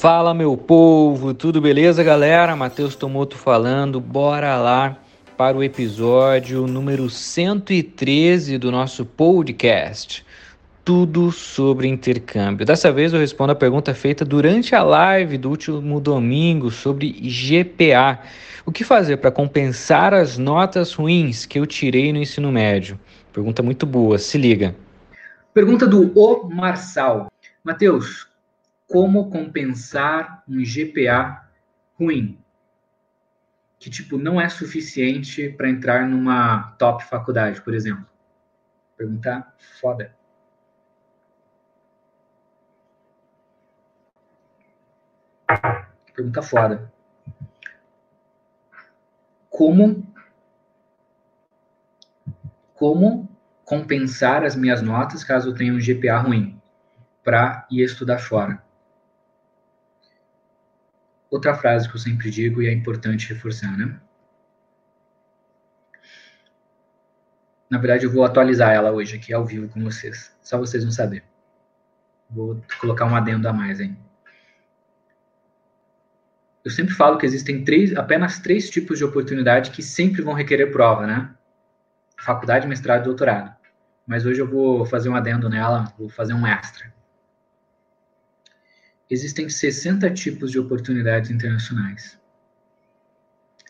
Fala meu povo, tudo beleza galera? Matheus Tomoto falando, bora lá para o episódio número 113 do nosso podcast. Tudo sobre intercâmbio. Dessa vez eu respondo a pergunta feita durante a live do último domingo sobre GPA. O que fazer para compensar as notas ruins que eu tirei no ensino médio? Pergunta muito boa, se liga. Pergunta do O Marçal. Matheus, como compensar um GPA ruim, que tipo não é suficiente para entrar numa top faculdade, por exemplo. Perguntar foda. Pergunta foda. Como como compensar as minhas notas caso eu tenha um GPA ruim para ir estudar fora? Outra frase que eu sempre digo e é importante reforçar, né? Na verdade, eu vou atualizar ela hoje aqui ao vivo com vocês. Só vocês vão saber. Vou colocar um adendo a mais aí. Eu sempre falo que existem três, apenas três tipos de oportunidade que sempre vão requerer prova, né? Faculdade, mestrado e doutorado. Mas hoje eu vou fazer um adendo nela, vou fazer um extra existem 60 tipos de oportunidades internacionais.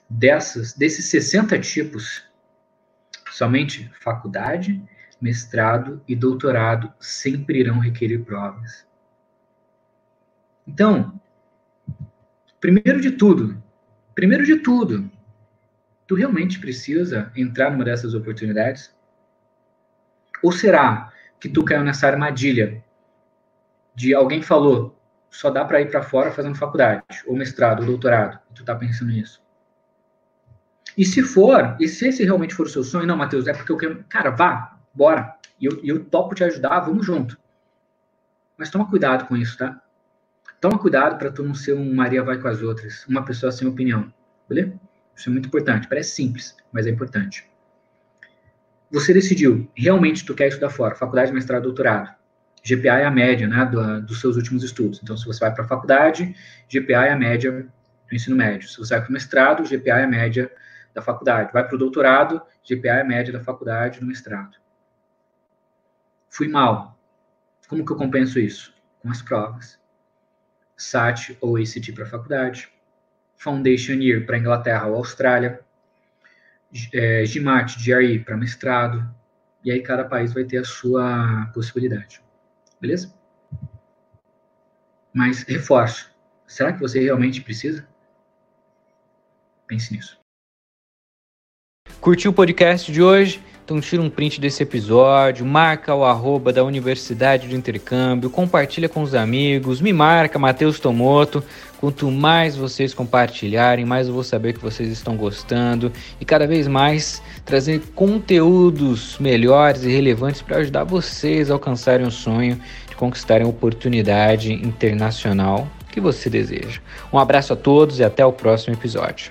Dessas, desses 60 tipos, somente faculdade, mestrado e doutorado sempre irão requerer provas. Então, primeiro de tudo, primeiro de tudo, tu realmente precisa entrar numa dessas oportunidades? Ou será que tu caiu nessa armadilha de alguém falou, só dá para ir para fora fazendo faculdade, ou mestrado, ou doutorado, e tu tá pensando nisso. E se for, e se esse realmente for o seu sonho, não, Matheus, é porque eu quero. Cara, vá, bora. E eu, eu topo te ajudar, vamos junto. Mas toma cuidado com isso, tá? Toma cuidado para tu não ser um Maria vai com as outras, uma pessoa sem opinião, beleza? Isso é muito importante. Parece simples, mas é importante. Você decidiu, realmente tu quer estudar fora, faculdade, mestrado, doutorado. GPA é a média né, do, dos seus últimos estudos. Então, se você vai para a faculdade, GPA é a média do ensino médio. Se você vai para o mestrado, GPA é a média da faculdade. Vai para o doutorado, GPA é a média da faculdade no mestrado. Fui mal. Como que eu compenso isso? Com as provas. SAT ou ACT para a faculdade. Foundation Year para Inglaterra ou Austrália. É, GMAT, GRE para mestrado. E aí cada país vai ter a sua possibilidade. Beleza? Mas reforço. Será que você realmente precisa? Pense nisso. Curtiu o podcast de hoje? Então tira um print desse episódio, marca o arroba da Universidade do Intercâmbio, compartilha com os amigos, me marca, Matheus Tomoto. Quanto mais vocês compartilharem, mais eu vou saber que vocês estão gostando e cada vez mais trazer conteúdos melhores e relevantes para ajudar vocês a alcançarem o sonho de conquistarem a oportunidade internacional que você deseja. Um abraço a todos e até o próximo episódio.